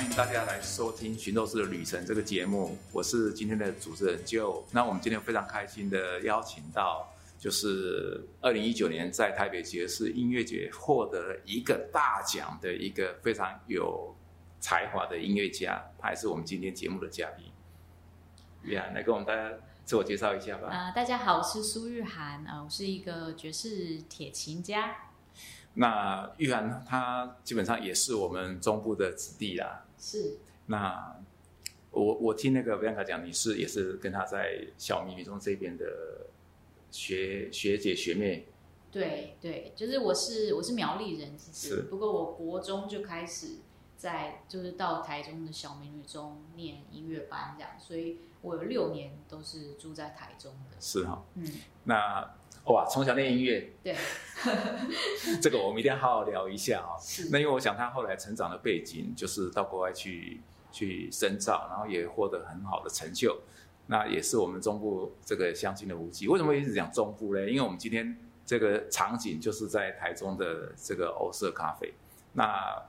欢迎大家来收听《寻斗士的旅程》这个节目，我是今天的主持人 Joe。那我们今天非常开心的邀请到，就是二零一九年在台北爵士音乐节获得了一个大奖的一个非常有才华的音乐家，他也是我们今天节目的嘉宾。玉涵，来跟我们大家自我介绍一下吧。呃，大家好，我是苏玉涵，呃，我是一个爵士铁琴家。那玉涵他基本上也是我们中部的子弟啦。是。那我我听那个 Bianca 讲，你是也是跟他在小迷女中这边的学学姐学妹。对对，就是我是我是苗栗人，其实是不过我国中就开始在就是到台中的小美女中念音乐班这样，所以我有六年都是住在台中的。是哈。嗯，那哇，从小练音乐，对，这个我们一定要好好聊一下啊、是那因为我想他后来成长的背景就是到国外去去深造，然后也获得很好的成就。那也是我们中部这个相亲的无忌。为什么一直讲中部呢？因为我们今天这个场景就是在台中的这个欧色咖啡。那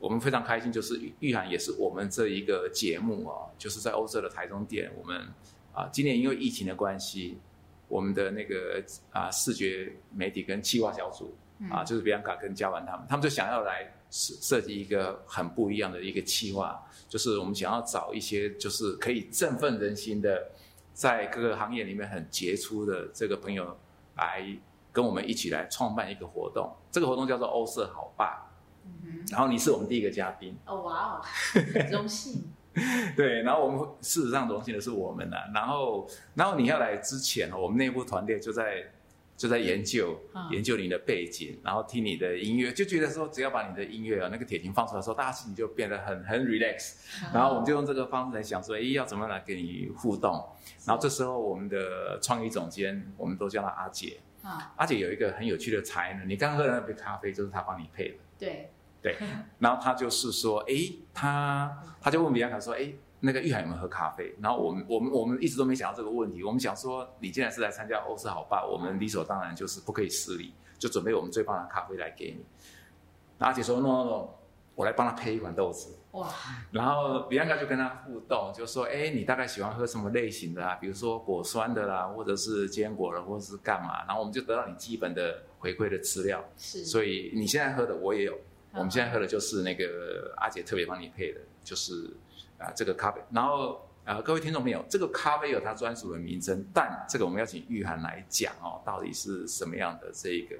我们非常开心，就是玉玉涵也是我们这一个节目哦，就是在欧色的台中店，我们啊今年因为疫情的关系，我们的那个啊视觉媒体跟企划小组啊，就是比安卡跟嘉文他们，他们就想要来设设计一个很不一样的一个企划，就是我们想要找一些就是可以振奋人心的，在各个行业里面很杰出的这个朋友来跟我们一起来创办一个活动，这个活动叫做欧色好爸，嗯然后你是我们第一个嘉宾，哦哇哦，荣幸。对，然后我们事实上荣幸的是我们呐、然后然后你要来之前哦，我们内部团队就在就在研究、嗯研究你的背景，然后听你的音乐，就觉得说只要把你的音乐啊那个铁琴放出来的时候，大家心情就变得很很 relax，然后我们就用这个方式来想说，哎，要怎么来跟你互动？然后这时候我们的创意总监，我们都叫她阿姐，啊，阿姐有一个很有趣的才能，你刚喝的那杯咖啡就是她帮你配的。对，对，然后他就是说，诶，他他就问比安卡说，诶，那个玉海有没有喝咖啡？然后我们我们我们一直都没想到这个问题，我们想说，你既然是来参加欧式好爸，我们理所当然就是不可以失礼，就准备我们最棒的咖啡来给你。然后阿姐说，no no no，我来帮他配一碗豆子。哇，然后比安卡就跟他互动，就说：“哎，你大概喜欢喝什么类型的啊？比如说果酸的啦，或者是坚果的，或者是干嘛？”然后我们就得到你基本的回馈的资料。是，所以你现在喝的我也有，嗯我们现在喝的就是那个阿姐特别帮你配的，就是啊、这个咖啡。然后啊、各位听众朋友，这个咖啡有它专属的名称，但这个我们要请玉涵来讲哦，到底是什么样的这个。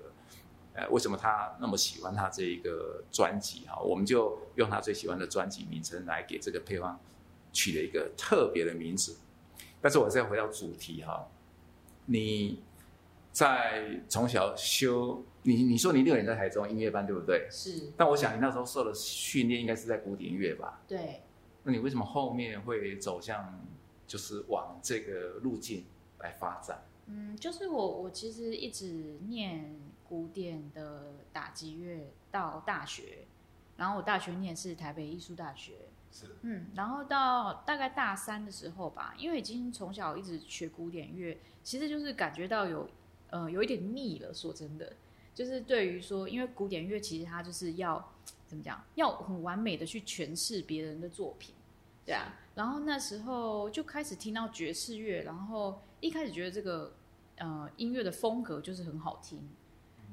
呃，为什么他那么喜欢他这一个专辑哈？我们就用他最喜欢的专辑名称来给这个配方取了一个特别的名字。但是我再回到主题哈，你在从小修你你说你六年在台中音乐班对不对？是，但我想你那时候受的训练应该是在古典乐吧？对，那你为什么后面会走向就是往这个路径来发展？嗯，就是我我其实一直念古典的打击乐到大学，然后我大学念是台北艺术大学，是嗯，然后到大概大三的时候吧，因为已经从小一直学古典乐，其实就是感觉到有呃有一点腻了。说真的，就是对于说，因为古典乐其实它就是要怎么讲，要很完美的去诠释别人的作品，对啊。然后那时候就开始听到爵士乐，然后一开始觉得这个呃音乐的风格就是很好听，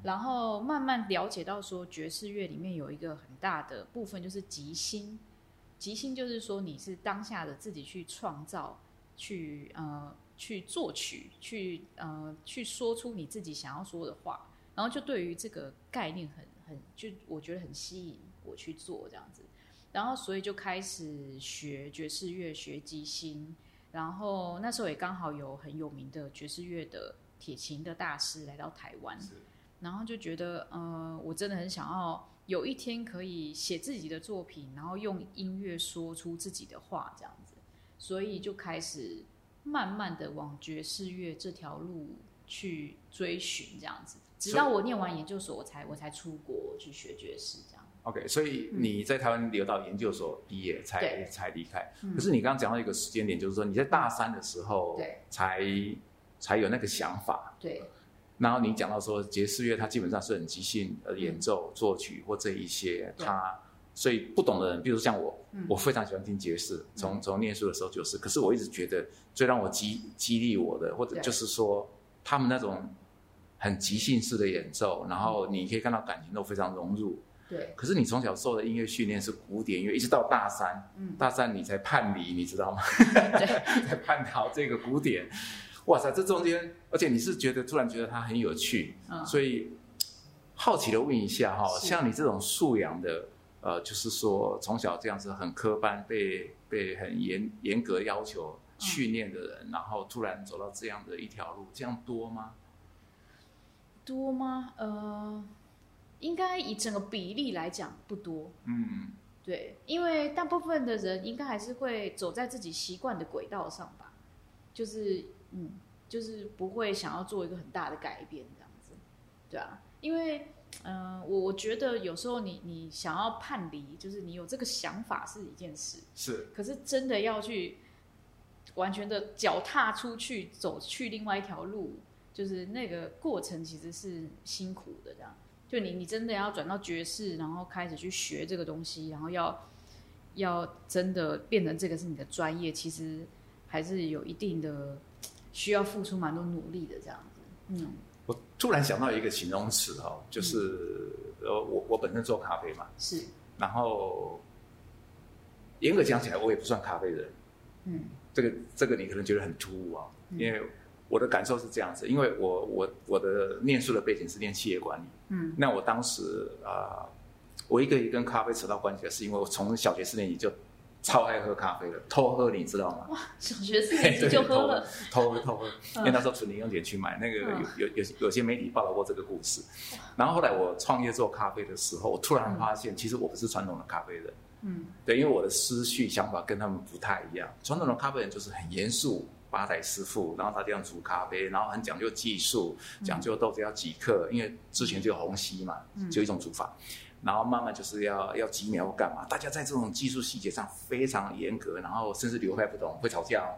然后慢慢了解到说爵士乐里面有一个很大的部分就是即兴。即兴就是说你是当下的自己去创造，去呃去作曲，去呃去说出你自己想要说的话，然后就对于这个概念很很就我觉得很吸引我去做这样子，然后所以就开始学爵士乐，学即兴，然后那时候也刚好有很有名的爵士乐的铁琴的大师来到台湾，然后就觉得，呃，我真的很想要有一天可以写自己的作品，然后用音乐说出自己的话，这样子，所以就开始慢慢的往爵士乐这条路去追寻，这样子，直到我念完研究所，我才我才出国去学爵士，这样。OK，所以你在台湾留到研究所毕业才对才离开。嗯可是你刚刚讲到一个时间点，就是说你在大三的时候对才才有那个想法。对然后你讲到说爵士乐，它基本上是很即兴呃演奏、作曲或这一些，对它所以不懂的人，比如像我，嗯我非常喜欢听爵士，从从念书的时候就是。可是我一直觉得最让我激激励我的，或者就是说他们那种很即兴式的演奏，然后你可以看到感情都非常融入。对，可是你从小受的音乐训练是古典乐，一直到大三，嗯，大三你才叛离，你知道吗？对，才叛逃这个古典。哇塞，这中间，而且你是觉得突然觉得它很有趣，嗯，所以好奇的问一下哈，是像你这种素养的，呃，就是说从小这样子很科班，被被很严严格要求嗯训练的人，然后突然走到这样的一条路，这样多吗？多吗？呃，应该以整个比例来讲不多。嗯，对，因为大部分的人应该还是会走在自己习惯的轨道上吧，就是嗯，就是不会想要做一个很大的改变这样子，对啊，因为嗯、呃我我觉得有时候你你想要叛离，就是你有这个想法是一件事，是可是真的要去完全的脚踏出去，走去另外一条路，就是那个过程其实是辛苦的。这样，就你你真的要转到爵士，然后开始去学这个东西，然后要要真的变成这个是你的专业，其实还是有一定的需要付出蛮多努力的。这样子，嗯，我突然想到一个形容词哈，就是呃，我我本身做咖啡嘛，是，然后严格讲起来，我也不算咖啡人。嗯这个这个你可能觉得很突兀啊，嗯。因为我的感受是这样子，因为我我我的念书的背景是念企业管理，嗯。那我当时啊、我一个一个跟咖啡扯到关系的是因为我从小学四年级就超爱喝咖啡的，偷喝你知道吗？哇小学四年级 就喝了，偷喝 偷喝，因为那时候存零用钱去买，那个嗯。有有有有些媒体报道过这个故事。然后后来我创业做咖啡的时候，我突然发现，其实我不是传统的咖啡人。嗯对，因为我的思绪想法跟他们不太一样。传统的咖啡人就是很严肃，吧台师傅，然后他这样煮咖啡，然后很讲究技术，讲究豆子要几克，因为之前就有虹吸嘛，嗯就一种煮法。然后慢慢就是要要几秒干嘛？大家在这种技术细节上非常严格，然后甚至流派不同，会吵架哦。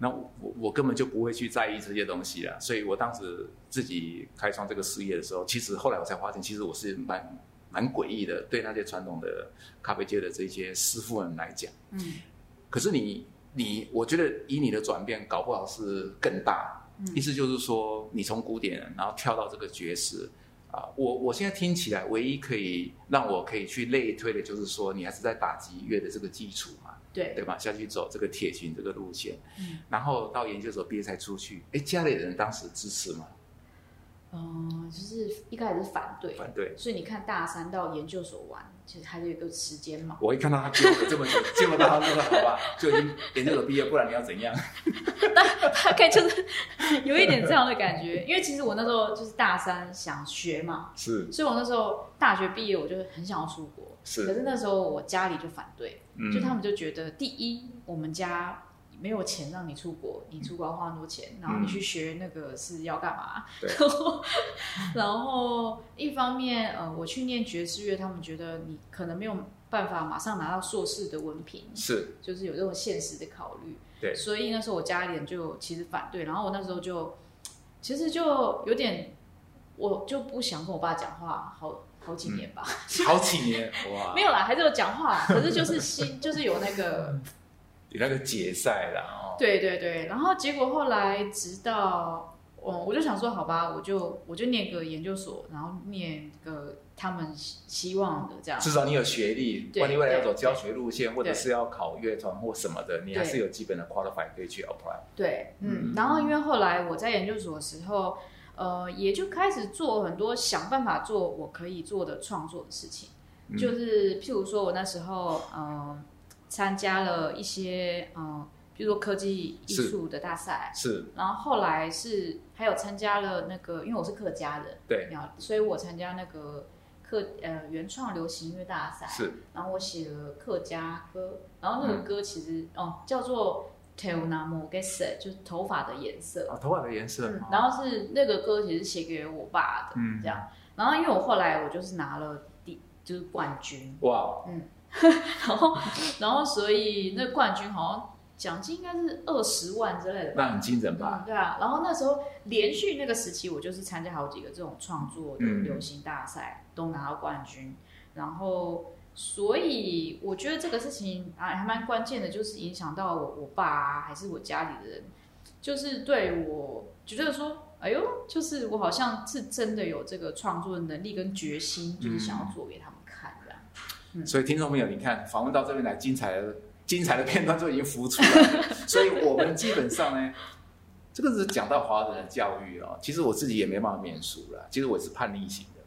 那我我我根本就不会去在意这些东西了，所以我当时自己开创这个事业的时候，其实后来我才发现，其实我是蛮蛮诡异的，对那些传统的咖啡界的这些师傅们来讲。嗯可是你你，我觉得以你的转变，搞不好是更大。嗯意思就是说，你从古典然后跳到这个爵士啊，我我现在听起来，唯一可以让我可以去类推的，就是说，你还是在打击乐的这个基础嘛，对对吧？下去走这个铁琴这个路线，嗯然后到研究所毕业才出去。哎，家里人当时支持吗？嗯，就是一开始是反对，反对。所以你看大三到研究所玩，其实还是有一个时间嘛。我一看到他丢我这么久，结果到他说好吧，就已经研究所毕业，不然你要怎样？大概就是有一点这样的感觉，因为其实我那时候就是大三想学嘛，是所以我那时候大学毕业我就很想要出国，是可是，是那时候我家里就反对，嗯就他们就觉得第一我们家。没有钱让你出国，你出国要花很多钱，然后你去学那个是要干嘛？对然后，然后一方面，呃，我去念爵士乐，他们觉得你可能没有办法马上拿到硕士的文凭，是，就是有这种现实的考虑。对所以那时候我家里人就其实反对，然后我那时候就其实就有点，我就不想跟我爸讲话，好好几年吧。好几年哇，没有啦，还是有讲话，可是就是心就是有那个，有那个解赛啦哦，对对对。然后结果后来直到。我我就想说，好吧，我就我就念个研究所，然后念个他们希希望的这样。至少你有学历，对万一未来要走教学路线，或者是要考乐团或什么的，你还是有基本的 qualify 可以去 apply。对，嗯嗯，然后因为后来我在研究所的时候，呃，也就开始做很多想办法做我可以做的创作的事情，嗯就是譬如说我那时候，呃，参加了一些，嗯，比如说科技艺是。术的大赛，是，然后后来是还有参加了那个，因为我是客家人，对，了所以我参加那个客呃原创流行音乐大赛，是，然后我写了客家歌，然后那个嗯。歌其实、哦叫做 t e l n a m o g e s e 就是头发的颜色，啊，头发的颜色然后是那个歌其实写给我爸的，嗯。这样，然后因为我后来我就是拿了第就是冠军，哇，然后然后所以那冠军好像奖金应该是二十万之类的吧。那很惊人吧？嗯，对啊，然后那时候连续那个时期，我就是参加好几个这种创作的嗯流行大赛，都拿到冠军。然后，所以我觉得这个事情啊还蛮关键的，就是影响到我我爸啊，还是我家里的人，就是对我觉得说，哎呦，就是我好像是真的有这个创作的能力跟决心，就是想要做给他们样。所以听众朋友，你看访问到这边来，精彩的 精彩的片段就已经浮出来了。所以我们基本上呢，这个是讲到华人的教育哦。其实我自己也没办法免俗了。其实我是叛逆型的，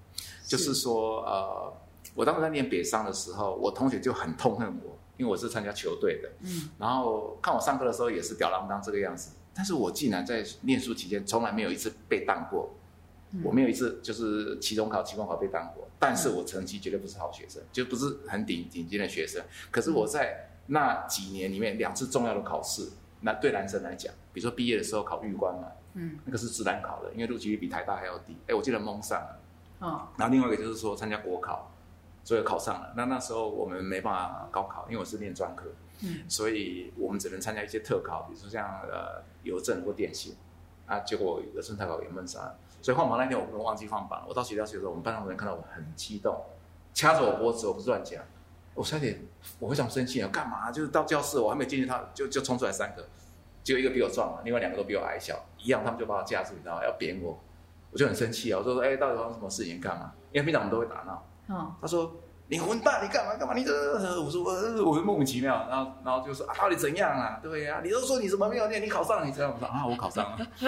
就是说呃。我当时在念北商的时候，我同学就很痛恨我，因为我是参加球队的，嗯，然后看我上课的时候也是吊郎当这个样子，但是我竟然在念书期间从来没有一次被当过，我没有一次就是期中考、期末考被当过，但是我成绩绝对不是好学生，就不是很顶顶尖的学生。可是我在那几年里面两次重要的考试，那对男生来讲，比如说毕业的时候考预官嘛，嗯，那个是自然考的，因为录取率比台大还要低，哎，我记得蒙上了，哦，然后另外一个就是说参加国考。所以考上了，那那时候我们没办法高考，因为我是念专科，嗯，所以我们只能参加一些特考，比如说像呃邮政或电信，啊，结果有的特考也闷上，所以换榜那天我不能忘记放榜，我到学校去的时候，我们班上的人看到我很激动，掐着我脖子，我不是乱讲，我差点我非常生气啊，干嘛？就是到教室我还没进去，他就就冲出来三个，只有一个比我壮嘛，另外两个都比我矮小，一样他们就把我架住，你知道吗？要扁我，我就很生气啊，我说说哎，到底发生什么事情干嘛？因为平常我们都会打闹。嗯他说：“你混蛋，你干嘛干嘛？你这……我说我我莫名其妙，然后然后就说啊，到底怎样啊？对呀，你都说你什么没有念，你考上了，你这样我说啊，我考上了，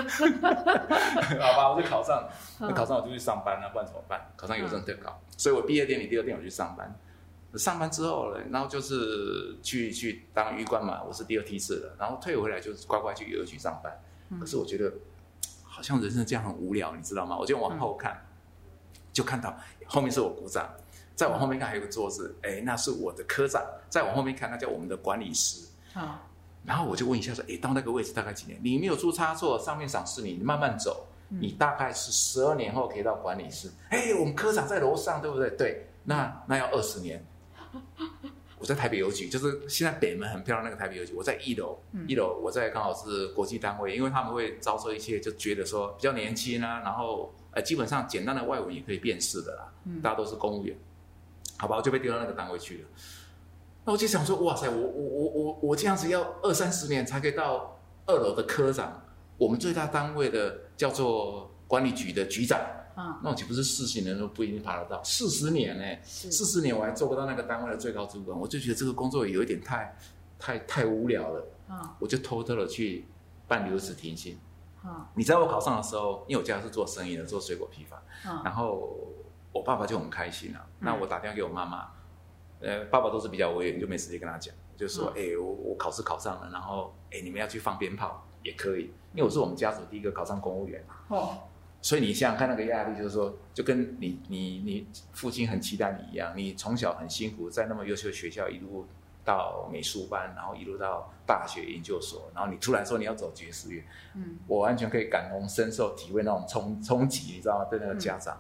好吧，我就考上，那考上我就去上班了，不然怎么办？考上邮政特考，所以我毕业典礼第二天我去上班，上班之后呢，然后就是去去当狱官嘛，我是第二梯次的，然后退回来就是乖乖去邮局上班。可是我觉得好像人生这样很无聊，你知道吗？我就往后看，就看到。后面是我鼓掌，再往后面看还有个桌子，哎，那是我的科长。再往后面看，那叫我们的管理师。好，然后我就问一下说，哎，到那个位置大概几年？你没有出差错，上面赏识你，你慢慢走，你大概是十二年后可以到管理师。哎，我们科长在楼上，对不对？对，那那要二十年。我在台北邮局，就是现在北门很漂亮那个台北邮局，我在一楼，一楼我在刚好是国际单位，因为他们会招收一些就觉得说比较年轻啊，然后。呃，基本上简单的外文也可以辨识的啦，大家都是公务员，好吧，我就被丢到那个单位去了。那我就想说，哇塞，我我我我我这样子要二三十年才可以到二楼的科长，我们最大单位的叫做管理局的局长，啊，那我岂不是四十年都不一定爬得到？四十年呢？四十年我还做不到那个单位的最高主管，我就觉得这个工作有一点太太太无聊了，啊，我就偷偷的去办留职停薪。你知道我考上的时候，因为我家是做生意的，做水果批发，然后我爸爸就很开心了。那我打电话给我妈妈，呃，爸爸都是比较威严，就没时间跟他讲，就说：“哎，我我考试考上了，然后哎，你们要去放鞭炮也可以，因为我是我们家族第一个考上公务员哦，所以你想想看那个压力，就是说，就跟你你你父亲很期待你一样，你从小很辛苦，在那么优秀的学校一路。”到美术班，然后一路到大学研究所，然后你突然说你要走爵士乐，嗯，我完全可以感同身受，体会那种冲冲击，你知道吗？对那个家长，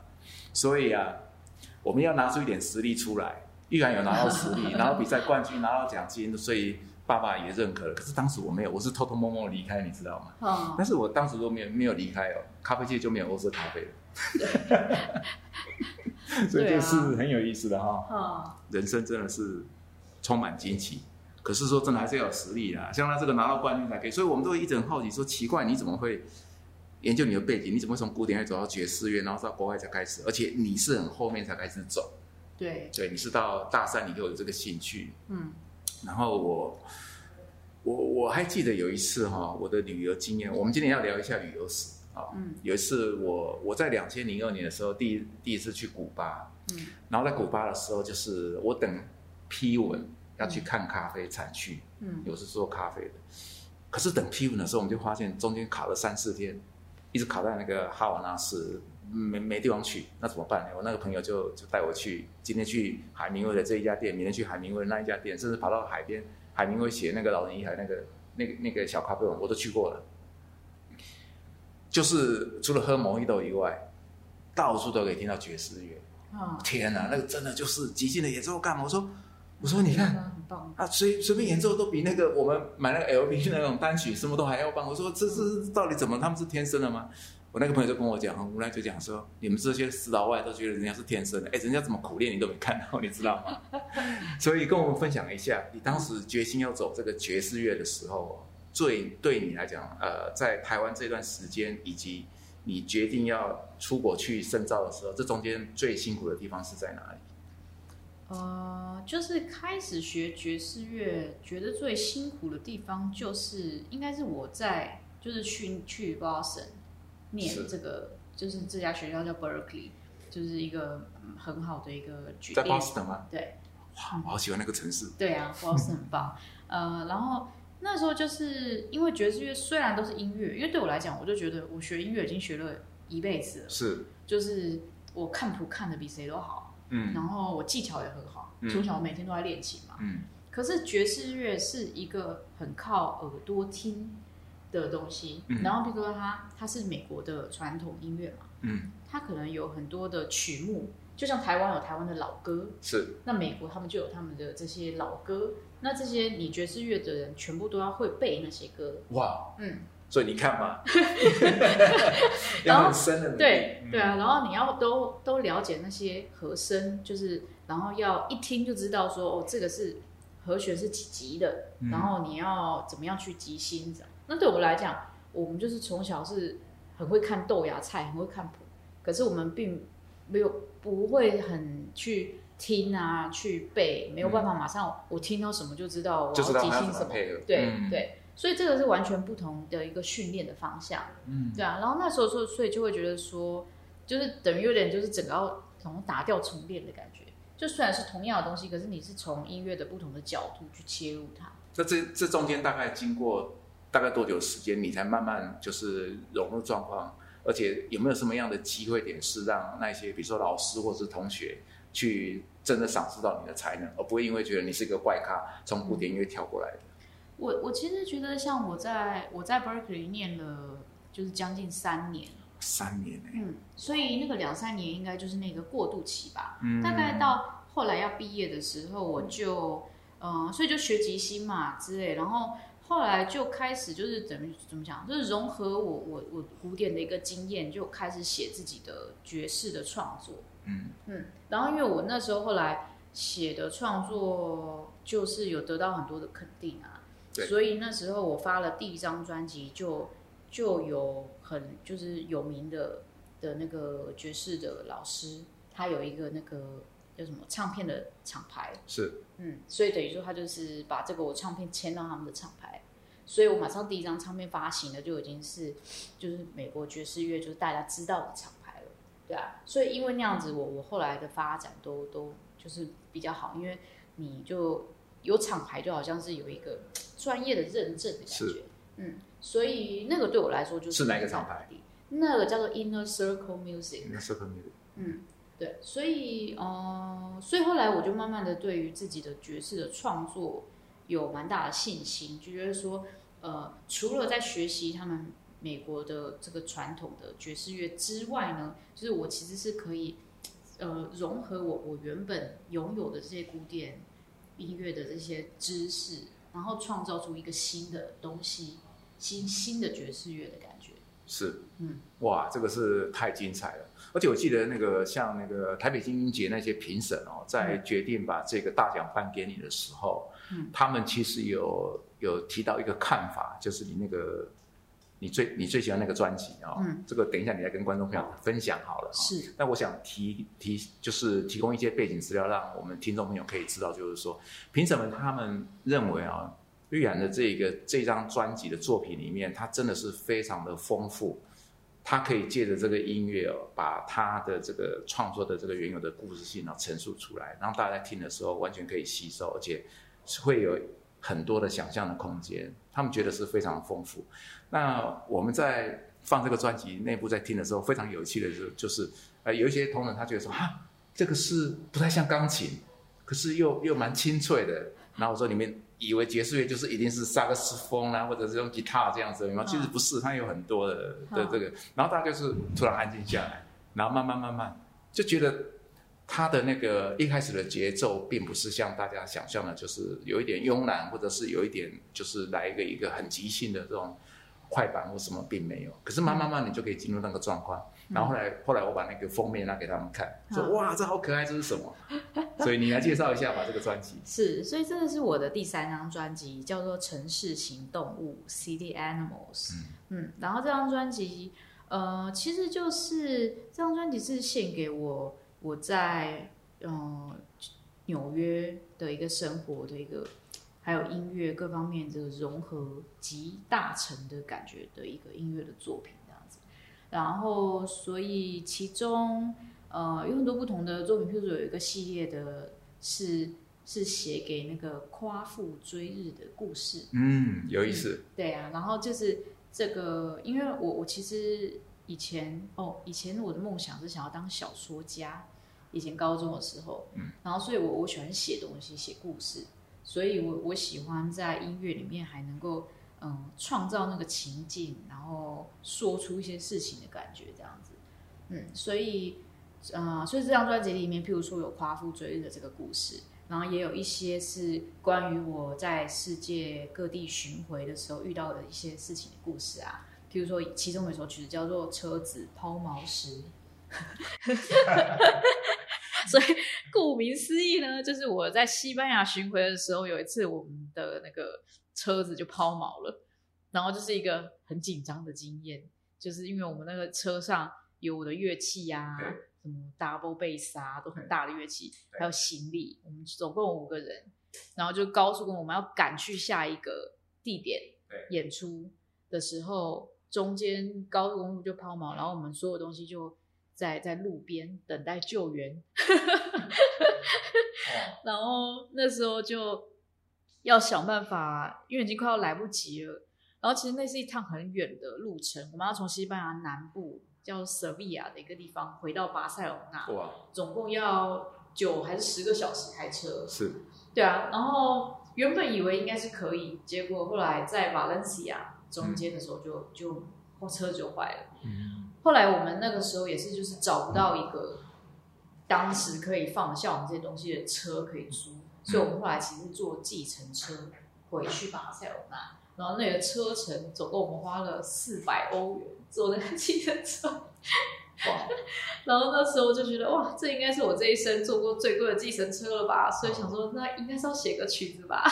所以啊，我们要拿出一点实力出来。玉涵有拿到实力，拿到比赛冠军，拿到奖金，所以爸爸也认可了。可是当时我没有，我是偷偷摸摸离开，你知道吗？哦。但是我当时都没有没有离开哦，咖啡界就没有欧式咖啡了。所以这是很有意思的哈。哦。人生真的是。充满惊奇，可是说真的还是要有实力啦。像他这个拿到冠军才可以，所以我们都会一直很好奇，说奇怪你怎么会研究你的背景？你怎么从古典乐走到爵士乐，然后到国外才开始？而且你是很后面才开始走。对，对，你是到大三你就有这个兴趣。嗯，然后我我我还记得有一次哈，我的旅游经验，我们今天要聊一下旅游史啊。嗯，有一次我我在两千零二年的时候，第一第一次去古巴。嗯，然后在古巴的时候，就是我等。批文要去看咖啡产区，嗯，我是做咖啡的，可是等批文的时候，我们就发现中间卡了三四天，一直卡在那个哈瓦那市，没没地方去，那怎么办呢？我那个朋友就就带我去，今天去海明威的这一家店，明天去海明威那一家店，甚至跑到海边，海明威写那个老人与海那个那个那个小咖啡馆，我都去过了，就是除了喝毛伊豆以外，到处都可以听到爵士乐。天哪，那个真的就是即兴的演奏干嘛？我说。我说你看，啊，随随便演奏都比那个我们买那个 LP 那种单曲什么都还要棒。我说这是到底怎么？他们是天生的吗？我那个朋友就跟我讲，很无奈就讲说，你们这些死老外都觉得人家是天生的，哎，人家怎么苦练你都没看到，你知道吗？所以跟我们分享一下，你当时决心要走这个爵士乐的时候，最对你来讲，呃，在台湾这段时间，以及你决定要出国去深造的时候，这中间最辛苦的地方是在哪里？呃，就是开始学爵士乐，觉得最辛苦的地方就是应该是我在就是去去 Boston 念这个，就是这家学校叫 Berkeley，就是一个嗯很好的一个举在例。Boston 吗？对哇，我好喜欢那个城市。对啊，Boston 很棒。呃，然后那时候就是因为爵士乐虽然都是音乐，因为对我来讲，我就觉得我学音乐已经学了一辈子了，是，就是我看谱看的比谁都好，嗯。然后我技巧也很好，嗯。从小每天都在练琴嘛。嗯，可是爵士乐是一个很靠耳朵听的东西，嗯。然后比如说它它是美国的传统音乐嘛，嗯，它可能有很多的曲目，就像台湾有台湾的老歌，是，那美国他们就有他们的这些老歌，那这些你爵士乐的人全部都要会背那些歌，哇，嗯，所以你看嘛，然后对对啊，然后你要都都了解那些和声，就是然后要一听就知道说哦，这个是和弦是几级的，嗯。然后你要怎么样去即兴这样。那对我们来讲，我们就是从小是很会看豆芽菜，很会看谱，可是我们并没有不会很去听啊，去背，没有办法马上我听到什么就知道我要即兴什么。对、嗯，对，所以这个是完全不同的一个训练的方向。嗯，对啊，然后那时候说，所以就会觉得说，就是等于有点就是整个要从打掉重练的感觉。就虽然是同样的东西，可是你是从音乐的不同的角度去切入它。那这这中间大概经过大概多久时间，你才慢慢就是融入状况？而且有没有什么样的机会点是让那些比如说老师或是同学去真的赏识到你的才能，而不会因为觉得你是一个怪咖从古典音乐跳过来的？我我其实觉得，像我在我在 Berkeley 念了就是将近三年，三年呢、嗯，所以那个两三年应该就是那个过渡期吧。嗯大概到后来要毕业的时候，我就嗯、呃所以就学即兴嘛之类，然后后来就开始就是怎么怎么讲，就是融合我我我古典的一个经验，就开始写自己的爵士的创作。嗯嗯，然后因为我那时候后来写的创作就是有得到很多的肯定啊，对所以那时候我发了第一张专辑就就有很就是有名的的那个爵士的老师，他有一个那个叫什么唱片的厂牌，是。嗯，所以等于说他就是把这个我唱片签到他们的厂牌，所以我马上第一张唱片发行的就已经是就是美国爵士乐就是大家知道的厂牌了，对啊，所以因为那样子我我后来的发展都都就是比较好，因为你就有厂牌就好像是有一个专业的认证的感是。觉，嗯，所以那个对我来说就是是哪个厂牌？那个叫做 Inner Circle Music，Inner Circle Music 嗯，对，所以呃，所以后来我就慢慢的对于自己的爵士的创作有蛮大的信心，就觉得说，呃，除了在学习他们美国的这个传统的爵士乐之外呢，就是我其实是可以呃融合我我原本拥有的这些古典音乐的这些知识，然后创造出一个新的东西，新新的爵士乐的感觉。是，嗯，哇，这个是太精彩了。而且我记得那个像那个台北金鹰节那些评审哦，在决定把这个大奖颁给你的时候，嗯他们其实有有提到一个看法，就是你那个你最你最喜欢那个专辑哦，嗯，这个等一下你来跟观众朋友分享好了、哦。是，那我想提提就是提供一些背景资料，让我们听众朋友可以知道，就是说凭什么他们认为啊，玉然的这个这张专辑的作品里面，它真的是非常的丰富，它可以借着这个音乐哦，把他的这个创作的这个原有的故事性啊陈述出来，让大家听的时候完全可以吸收，而且是会有很多的想象的空间，他们觉得是非常丰富。那我们在放这个专辑内部在听的时候，非常有趣的是，就是呃有一些同仁他觉得说哈，这个是不太像钢琴，可是又又蛮清脆的。然后我说你们以为爵士乐就是一定是萨克斯风啦、或者是用吉他这样子，有没有？其实不是，它有很多的的这个。然后大家就是突然安静下来，然后慢慢慢慢就觉得它的那个一开始的节奏，并不是像大家想象的，就是有一点慵懒，或者是有一点就是来一个一个很即兴的这种快板或什么并没有，可是慢慢慢你就可以进入那个状况。然后后来后来我把那个封面拿给他们看，说哇这好可爱，这是什么？所以你来介绍一下吧，这个专辑。是，所以这个是我的第三张专辑，叫做《城市型动物》（City Animals）。嗯，然后这张专辑，呃，其实就是这张专辑是献给我我在嗯纽约的一个生活的一个，还有音乐各方面这个融合集大成的感觉的一个音乐的作品这样子。然后，所以其中，呃，有很多不同的作品，譬如说有一个系列的，是是写给那个夸父追日的故事。嗯，有意思。对啊，然后就是这个，因为我我其实以前哦，以前我的梦想是想要当小说家，以前高中的时候，嗯，然后所以我我喜欢写东西，写故事，所以我我喜欢在音乐里面还能够。嗯，创造那个情境，然后说出一些事情的感觉，这样子。嗯，所以，呃，所以这张专辑里面，譬如说有夸父追日的这个故事，然后也有一些是关于我在世界各地巡回的时候遇到的一些事情的故事啊。譬如说，其中有一首曲子叫做《车子抛锚时》，所以顾名思义呢，就是我在西班牙巡回的时候，有一次我们的那个。车子就抛锚了，然后就是一个很紧张的经验，就是因为我们那个车上有我的乐器呀，什么 double bass 啊，都很大的乐器，还有行李，我们总共五个人，然后就高速公路，我们要赶去下一个地点演出的时候，中间高速公路就抛锚，然后我们所有东西就在在路边等待救援，然后那时候就。要想办法，因为已经快要来不及了。然后其实那是一趟很远的路程，我们要从西班牙南部叫塞维亚的一个地方回到巴塞隆纳，哇，总共要九还是十个小时开车？是，对啊。然后原本以为应该是可以，结果后来在瓦伦西亚中间的时候就就车就坏了。嗯。后来我们那个时候也是就是找不到一个当时可以放下我们这些东西的车可以租。所以我们后来其实坐计程车回去巴塞罗那，然后那个车程总共我们花了四百欧元坐那个计程车，哇！然后那时候就觉得哇，这应该是我这一生坐过最贵的计程车了吧？所以想说那应该是要写个曲子吧。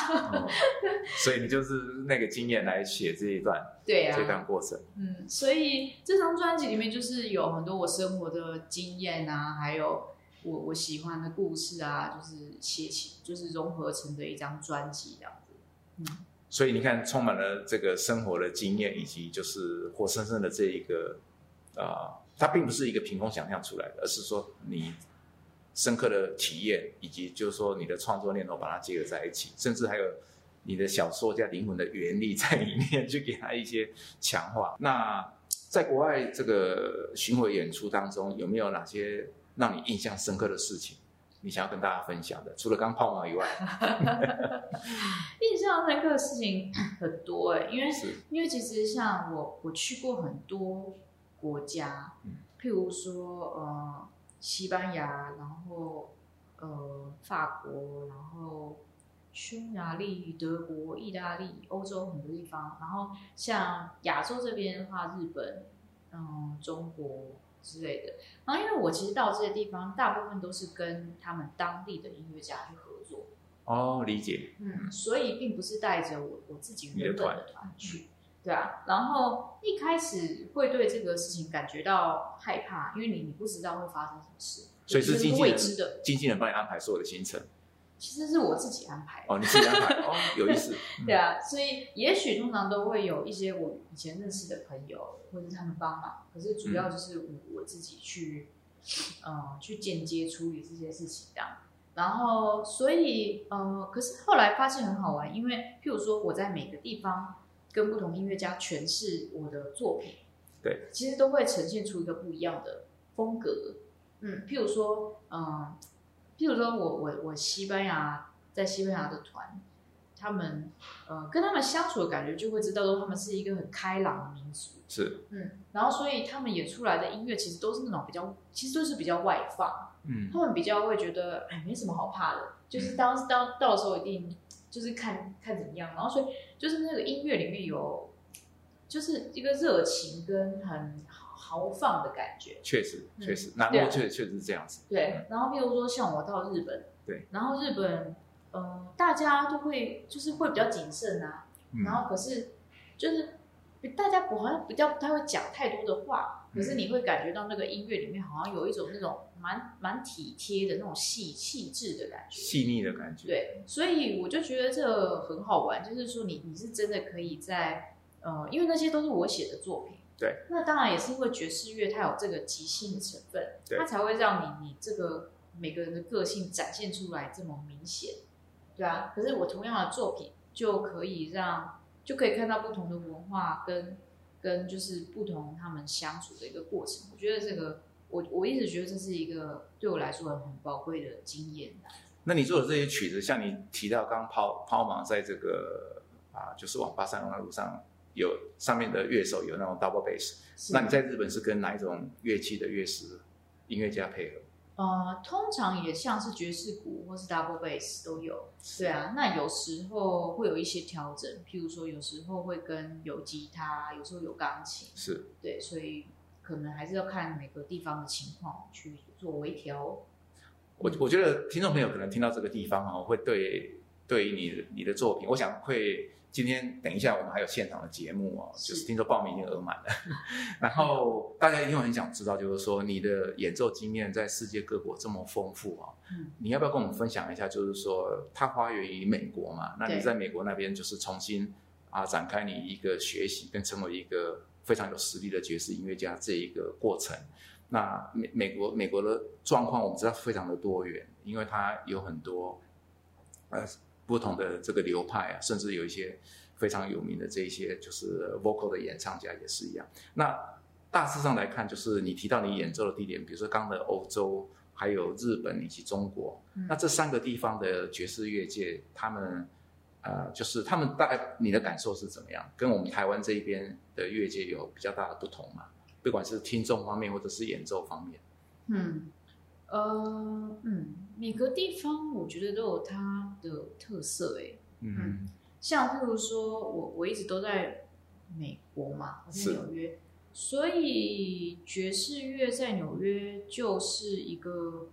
所以你就是那个经验来写这一段，对呀，这段过程。嗯，所以这张专辑里面就是有很多我生活的经验啊，还有。我我喜欢的故事啊，就是写起，就是融合成的一张专辑这样子。嗯，所以你看，充满了这个生活的经验，以及就是活生生的这一个，啊，它并不是一个凭空想象出来的，而是说你深刻的体验，以及就是说你的创作念头把它结合在一起，甚至还有你的小说家灵魂的原力在里面，去给它一些强化。那在国外这个巡回演出当中，有没有哪些？让你印象深刻的事情，你想要跟大家分享的，除了刚泡毛以外，印象深刻的事情很多哎，因为因为其实像我我去过很多国家，譬如说呃西班牙，然后呃法国，然后匈牙利、德国、意大利、欧洲很多地方，然后像亚洲这边的话，日本，嗯，中国。之类的，然后因为我其实到这些地方，大部分都是跟他们当地的音乐家去合作。哦，理解。嗯，所以并不是带着我我自己原本的团去，对啊。然后一开始会对这个事情感觉到害怕，因为你你不知道会发生什么事，所以是经纪人的经纪人帮你安排所有的行程。其实是我自己安排哦，你自己安排哦，有意思。对啊，所以也许通常都会有一些我以前认识的朋友，或者是他们帮忙。可是主要就是我我自己去，呃，去间接处理这些事情这样。然后，所以呃，可是后来发现很好玩，因为譬如说我在每个地方跟不同音乐家诠释我的作品，对，其实都会呈现出一个不一样的风格。嗯，譬如说，嗯。譬如说，我我我西班牙在西班牙的团，他们呃跟他们相处的感觉，就会知道说他们是一个很开朗的民族。是，嗯，然后所以他们演出来的音乐其实都是那种比较，其实都是比较外放。嗯，他们比较会觉得哎没什么好怕的，就是当当到时候一定就是看看怎么样。然后所以就是那个音乐里面有就是一个热情跟很豪放的感觉。确实嗯确实，南对啊欧确确实是这样子。对，然后譬如说像我到日本，对，然后日本，呃，大家都会就是会比较谨慎啊，嗯然后可是就是大家不好像比较不太会讲太多的话，可是你会感觉到那个音乐里面好像有一种那种蛮蛮体贴的那种细细致的感觉。细腻的感觉。对，所以我就觉得这很好玩，就是说你你是真的可以在呃，因为那些都是我写的作品。对，那当然也是因为爵士乐它有这个即兴的成分，对它才会让你你这个每个人的个性展现出来这么明显，对啊。可是我同样的作品就可以让就可以看到不同的文化跟跟就是不同他们相处的一个过程。我觉得这个我我一直觉得这是一个对我来说很很宝贵的经验啊那你做的这些曲子，像你提到刚刚抛抛锚在这个啊，就是往巴塞罗那路上有上面的乐手有那种 double bass，那你在日本是跟哪一种乐器的乐师音乐家配合？呃，通常也像是爵士鼓或是 double bass 都有，对啊。那有时候会有一些调整，譬如说有时候会跟有吉他，有时候有钢琴，是对，所以可能还是要看每个地方的情况去做微调。我我觉得听众朋友可能听到这个地方哦，会对对于你的你的作品，我想会今天等一下我们还有现场的节目哦，是就是听说报名已经额满了，然后大家一定会很想知道，就是说你的演奏经验在世界各国这么丰富哦，嗯你要不要跟我们分享一下？就是说它发源于美国嘛，那你在美国那边就是重新啊展开你一个学习跟成为一个非常有实力的爵士音乐家这一个过程。那美美国美国的状况我们知道非常的多元，因为它有很多呃不同的这个流派啊，甚至有一些非常有名的这一些就是 vocal 的演唱家也是一样。那大致上来看，就是你提到你演奏的地点，比如说刚刚的欧洲，还有日本以及中国，嗯那这三个地方的爵士乐界，他们呃，就是他们大概你的感受是怎么样？跟我们台湾这一边的乐界有比较大的不同吗？不管是听众方面或者是演奏方面，嗯，呃，嗯，每个地方我觉得都有它的特色，哎，嗯像譬如说我我一直都在美国嘛，我在纽约，所以爵士乐在纽约就是一个，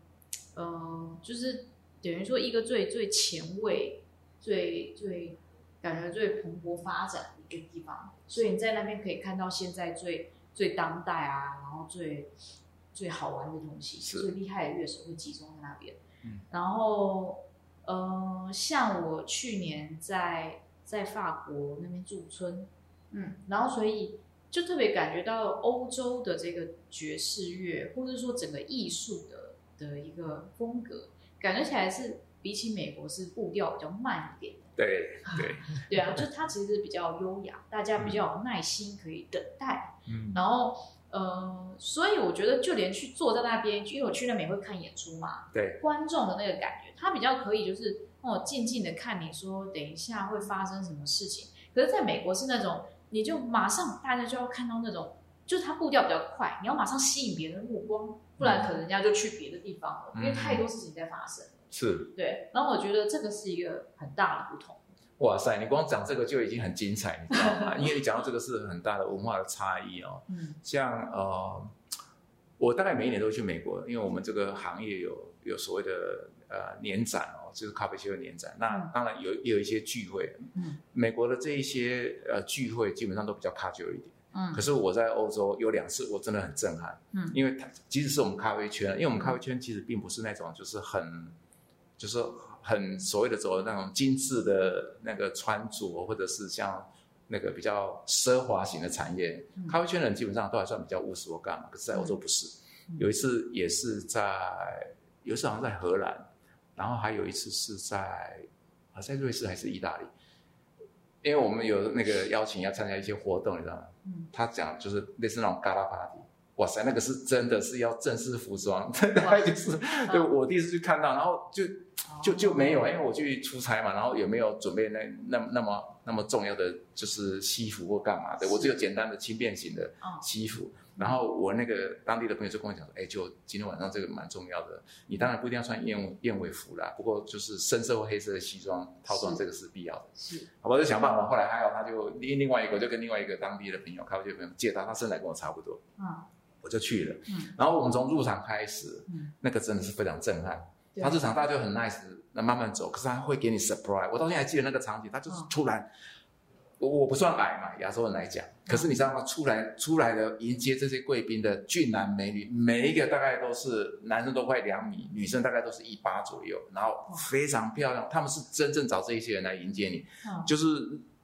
呃，就是等于说一个最最前卫、最最感觉最蓬勃发展的一个地方，所以你在那边可以看到现在最最当代啊，然后最最好玩的东西，是最厉害的乐手会集中在那边。嗯然后呃，像我去年在在法国那边驻村，嗯，然后所以就特别感觉到欧洲的这个爵士乐，或者说整个艺术的的一个风格，感觉起来是比起美国是步调比较慢一点的。对 对，对啊，就是它其实是比较优雅，大家比较有耐心可以等待。嗯然后呃，所以我觉得就连去坐在那边，因为我去那边也会看演出嘛，对，观众的那个感觉，他比较可以就是哦静静的看你说等一下会发生什么事情。可是在美国是那种你就马上大家就要看到那种，就是它步调比较快，你要马上吸引别人的目光，不然可能人家就去别的地方了，因为太多事情在发生。是，对，然后我觉得这个是一个很大的不同。哇塞，你光讲这个就已经很精彩，你知道吗？因为你讲到这个是很大的文化的差异哦。嗯像呃，我大概每一年都会去美国，因为我们这个行业有有所谓的呃年展哦，就是咖啡协会年展。那嗯当然有也有一些聚会，嗯美国的这一些呃聚会基本上都比较 casual 一点。嗯可是我在欧洲有两次，我真的很震撼，嗯因为它即使是我们咖啡圈，因为我们咖啡圈其实并不是那种就是很，就是很所谓的走那种精致的那个穿着，或者是像那个比较奢华型的产业，嗯咖啡圈人基本上都还算比较务实或干嘛，可是在欧洲不是。嗯有一次也是在，有一次好像在荷兰，然后还有一次是在啊在瑞士还是意大利，因为我们有那个邀请要参加一些活动，你知道吗？嗯，他讲就是类似那种 gala party，哇塞，那个是真的是要正式服装，那就是对我第一次去看到，然后就就就没有，因为我去出差嘛，然后也没有准备那那那么那么重要的就是西服或干嘛的，我只有简单的轻便型的哦西服。然后我那个当地的朋友就跟我讲说，哎，就今天晚上这个蛮重要的，你当然不一定要穿燕燕尾服啦，不过就是深色或黑色的西装套装，这个是必要的。是，好吧，就想办法。后来还有，他就另另外一个，就跟另外一个当地的朋友，开会就朋友借他，他身材跟我差不多，嗯我就去了。嗯然后我们从入场开始，嗯，那个真的是非常震撼。他入场大家就很 nice，那慢慢走，可是他会给你 surprise。我到现在还记得那个场景，他就是嗯突然，我我不算矮嘛，亚洲人来讲，可是你知道吗？出来出来的迎接这些贵宾的俊男美女，每一个大概都是男生都快两米，女生大概都是一八左右，然后非常漂亮。他们是真正找这一些人来迎接你，嗯就是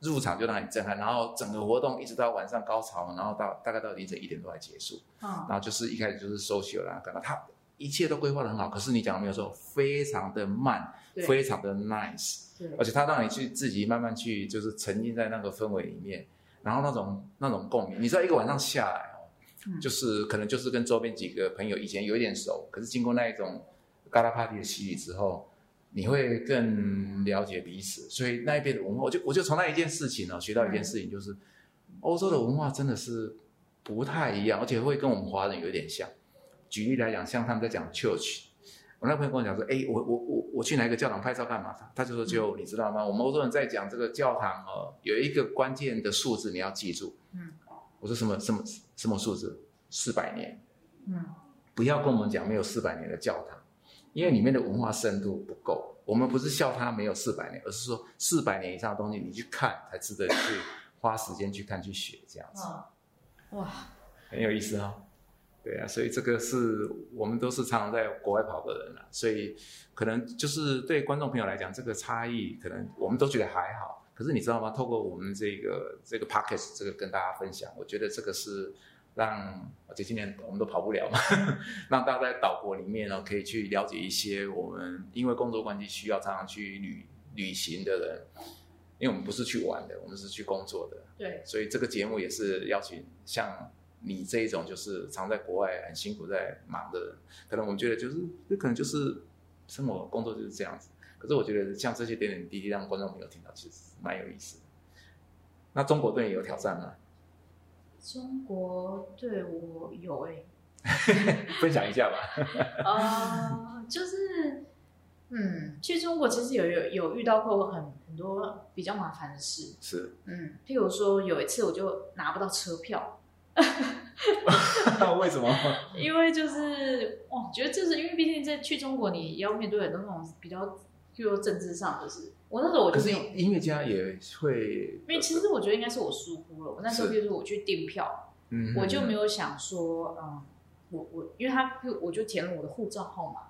入场就让你震撼，然后整个活动一直到晚上高潮，然后到大概到凌晨一点多才结束。嗯然后就是一开始就是 social 啦，干嘛？他一切都规划的很好，可是你讲的没有错，非常的慢，非常的 nice，而且他让你去自己慢慢去，就是沉浸在那个氛围里面，然后那种那种共鸣，你知道一个晚上下来哦，嗯就是可能就是跟周边几个朋友以前有一点熟，可是经过那一种 gala party 的洗礼之后。你会更了解彼此，所以那一边的文化，我就我就从那一件事情呢、学到一件事情，就是欧洲的文化真的是不太一样，而且会跟我们华人有点像。举例来讲，像他们在讲 church，我那朋友跟我讲说，哎，我我我我去哪个教堂拍照干嘛？他他就说，就你知道吗？我们欧洲人在讲这个教堂哦，有一个关键的数字你要记住。嗯，我说什么什么什么数字？四百年。嗯不要跟我们讲没有四百年的教堂，因为里面的文化深度不够。我们不是笑它没有四百年，而是说四百年以上的东西你去看才值得去花时间去看去学这样子。嗯，哇，很有意思哦。对啊，所以这个是我们都是常常在国外跑的人啊，所以可能就是对观众朋友来讲，这个差异可能我们都觉得还好。可是你知道吗？透过我们这个这个 podcast 这个跟大家分享，我觉得这个是让而且今年我们都跑不了嘛，让大家在岛国里面呢可以去了解一些我们因为工作关系需要常常去旅旅行的人，因为我们不是去玩的，我们是去工作的。对，所以这个节目也是邀请像你这一种，就是常在国外很辛苦在忙的人，可能我们觉得就是，这可能就是生活工作就是这样子。可是我觉得像这些点点滴滴，让观众朋友听到，其实蛮有意思的。那中国队有挑战吗？中国对我有哎、分享一下吧。呃，就是，嗯，去中国其实有有有遇到过很很多比较麻烦的事，是，嗯，譬如说有一次我就拿不到车票，为什么？因为就是哇，觉得就是因为毕竟在去中国，你要面对很多那种比较，譬如说政治上就是。我那时候我可就是音乐家也会，因为其实我觉得应该是我疏忽了。我那时候是譬如说我去订票，嗯我就没有想说，嗯，我我因为他我就填了我的护照号码。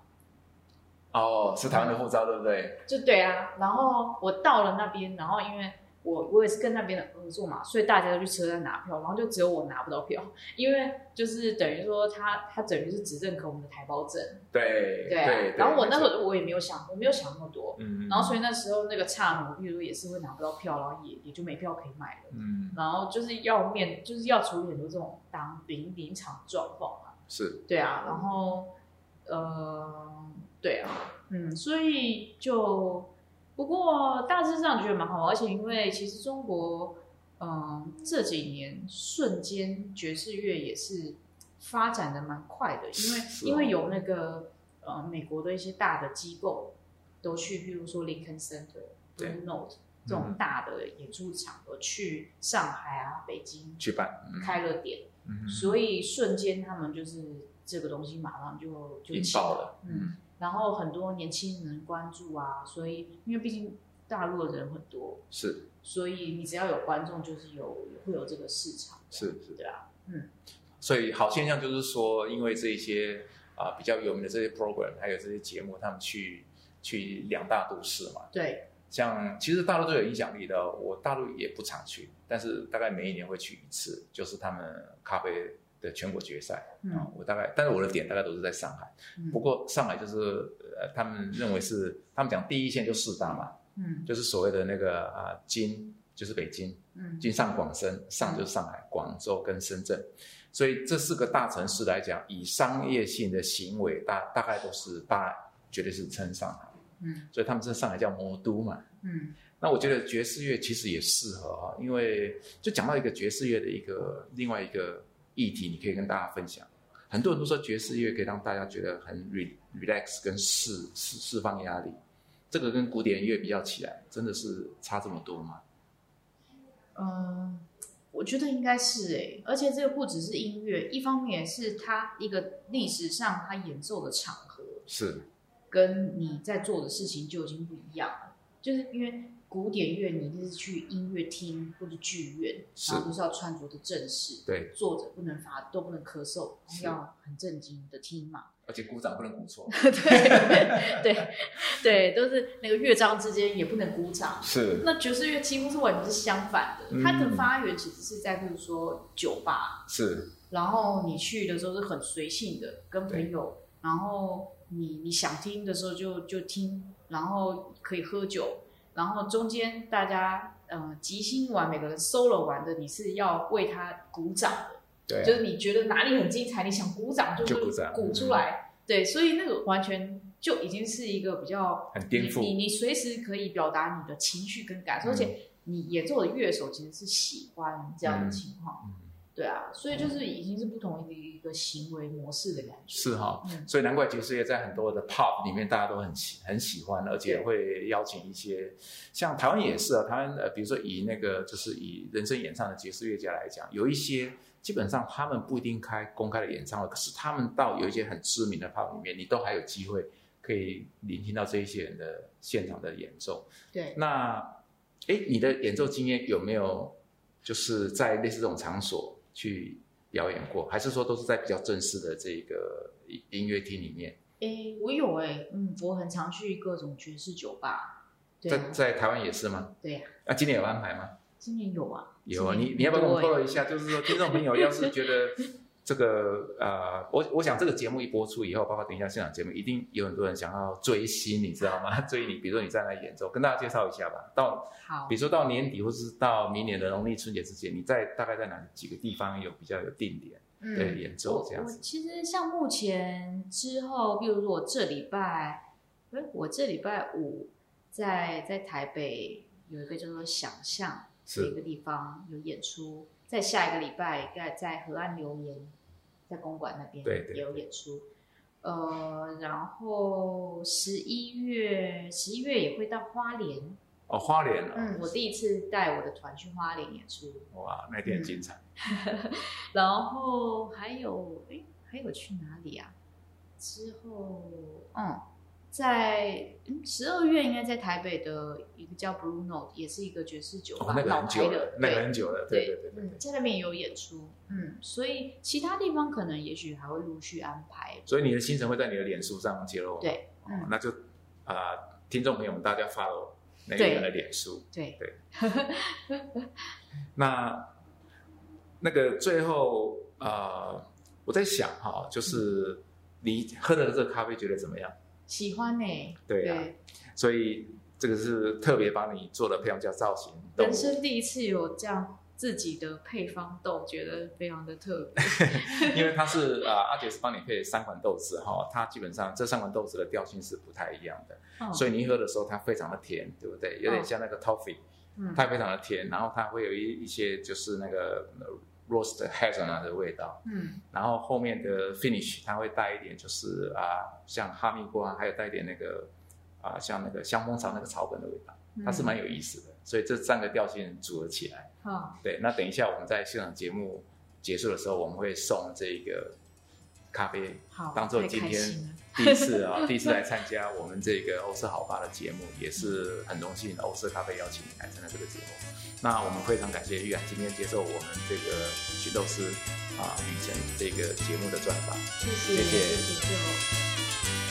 哦，是台湾的护照对不对？就对啊，然后我到了那边，然后因为我我也是跟那边的合作嘛，所以大家都去车站拿票，然后就只有我拿不到票，因为就是等于说他他等于是只认可我们的台胞证，对对啊。对。然后我那时，候我也没有想，我没有想那么多，嗯，然后所以那时候那个刹那，我比如也是会拿不到票，然后也也就没票可以买了，嗯，然后就是要面就是要处理很多这种当临临场状况嘛。是，对啊，然后呃，对啊，嗯，所以就不过大致上觉得蛮好，而且因为其实中国，嗯、这几年瞬间爵士乐也是发展的蛮快的，因为、因为有那个呃美国的一些大的机构都去，比如说 Lincoln Center、Blue Note 这种大的演出场合，去上海啊、北京去办，嗯。开了点。嗯所以瞬间他们就是这个东西马上就就引起了，嗯，然后很多年轻人关注啊，所以因为毕竟大陆的人很多，是。所以你只要有观众，就是有会有这个市场，是是。对啊，嗯。所以好现象就是说，因为这一些啊、比较有名的这些 program，还有这些节目，他们去去两大都市嘛，对，像其实大陆都有影响力的，我大陆也不常去，但是大概每一年会去一次，就是他们咖啡的全国决赛啊、嗯我大概，但是我的点大概都是在上海，嗯。不过上海就是呃，他们认为是他们讲第一线就四大嘛，嗯。就是所谓的那个啊京就是北京，嗯。京上广深，上就是上海、广州跟深圳，所以这四个大城市来讲，以商业性的行为大大概都是大，绝对是称上海，嗯。所以他们称上海叫魔都嘛。嗯。那我觉得爵士乐其实也适合哈，因为就讲到一个爵士乐的一个另外一个议题，你可以跟大家分享？很多人都说爵士乐可以让大家觉得很 re relax 跟释释释放压力，这个跟古典乐比较起来，真的是差这么多吗？嗯，我觉得应该是哎，而且这个不只是音乐，一方面也是它一个历史上它演奏的场合，是跟你在做的事情就已经不一样了，就是因为。古典乐，你就是去音乐厅或者剧院，然后都是要穿着的正式，对，坐着不能发，都不能咳嗽，要很正经的听嘛。而且鼓掌不能鼓错。对对对，都是那个乐章之间也不能鼓掌。是。那爵士乐几乎是完全是相反的，它的发源其实是在比如说酒吧。是。然后你去的时候是很随性的，跟朋友，然后你你想听的时候就就听，然后可以喝酒。然后中间大家嗯即兴完，每个人 solo 完的，你是要为他鼓掌的，对，就是你觉得哪里很精彩，你想鼓掌就鼓鼓出来，对，所以那个完全就已经是一个比较很颠覆，你你随时可以表达你的情绪跟感受，而且你演奏的乐手其实是喜欢这样的情况。对啊，所以就是已经是不同的一个行为模式的感觉。是哈，所以难怪爵士乐在很多的 pop 里面大家都很喜很喜欢，而且会邀请一些像台湾也是啊，台湾呃，比如说以那个就是以人生演唱的爵士乐家来讲，有一些基本上他们不一定开公开的演唱会，可是他们到有一些很知名的 pop 里面，你都还有机会可以聆听到这一些人的现场的演奏。对，那哎，你的演奏经验有没有就是在类似这种场所？去表演过，还是说都是在比较正式的这个音乐厅里面？诶，我有诶，嗯，我很常去各种爵士酒吧。在在台湾也是吗？对呀。那今年有安排吗？今年有啊。有啊，你你要不要跟我透露一下？就是说，听众朋友要是觉得。这个呃，我我想这个节目一播出以后，包括等一下现场节目，一定有很多人想要追星，你知道吗？追你，比如说你在那演奏，跟大家介绍一下吧。到好，比如说到年底，或是到明年的农历春节之前，你在大概在哪几个地方有比较有定点对演奏这样子？其实像目前之后，比如说我这礼拜，哎，我这礼拜五在在台北有一个叫做想象的一个地方有演出。在下一个礼拜，在在河岸留言，在公馆那边也有演出，呃，然后十一月十一月也会到花莲哦，花莲啊，嗯，我第一次带我的团去花莲演出，哇，那天很精彩。然后还有，哎，还有去哪里啊？之后，嗯。在十二月应该在台北的一个叫 Bruno，也是一个爵士酒吧，老牌的，那个很久了，对对对对，在那边也有演出，嗯，所以其他地方可能也许还会陆续安排。所以你的行程会在你的脸书上揭露，对，嗯，那就啊，听众朋友们大家 follow 那个人的脸书，对对。那那个最后啊，我在想哈，就是你喝的这个咖啡觉得怎么样？喜欢呢，对呀，所以这个是特别帮你做的配方叫造型。人生第一次有这样自己的配方豆，觉得非常的特别。因为它是啊，阿杰是帮你配三款豆子哈，它基本上这三款豆子的调性是不太一样的，所以你喝的时候它非常的甜，对不对？有点像那个 toffee，它非常的甜，然后它会有一一些就是那个。Roast hazelnut 的味道，嗯，然后后面的 finish 它会带一点，就是啊，像哈密瓜，还有带一点那个啊，像那个香蜂草那个草本的味道，它是蛮有意思的。所以这三个调性组合起来，好，对。那等一下我们在现场节目结束的时候，我们会送这个咖啡，好，当做今天 第一次啊，第一次来参加我们这个欧式好吧的节目，也是很荣幸欧式咖啡邀请你来参加这个节目。那我们非常感谢玉安今天接受我们这个徐豆师啊旅程这个节目的专访，谢谢，谢谢。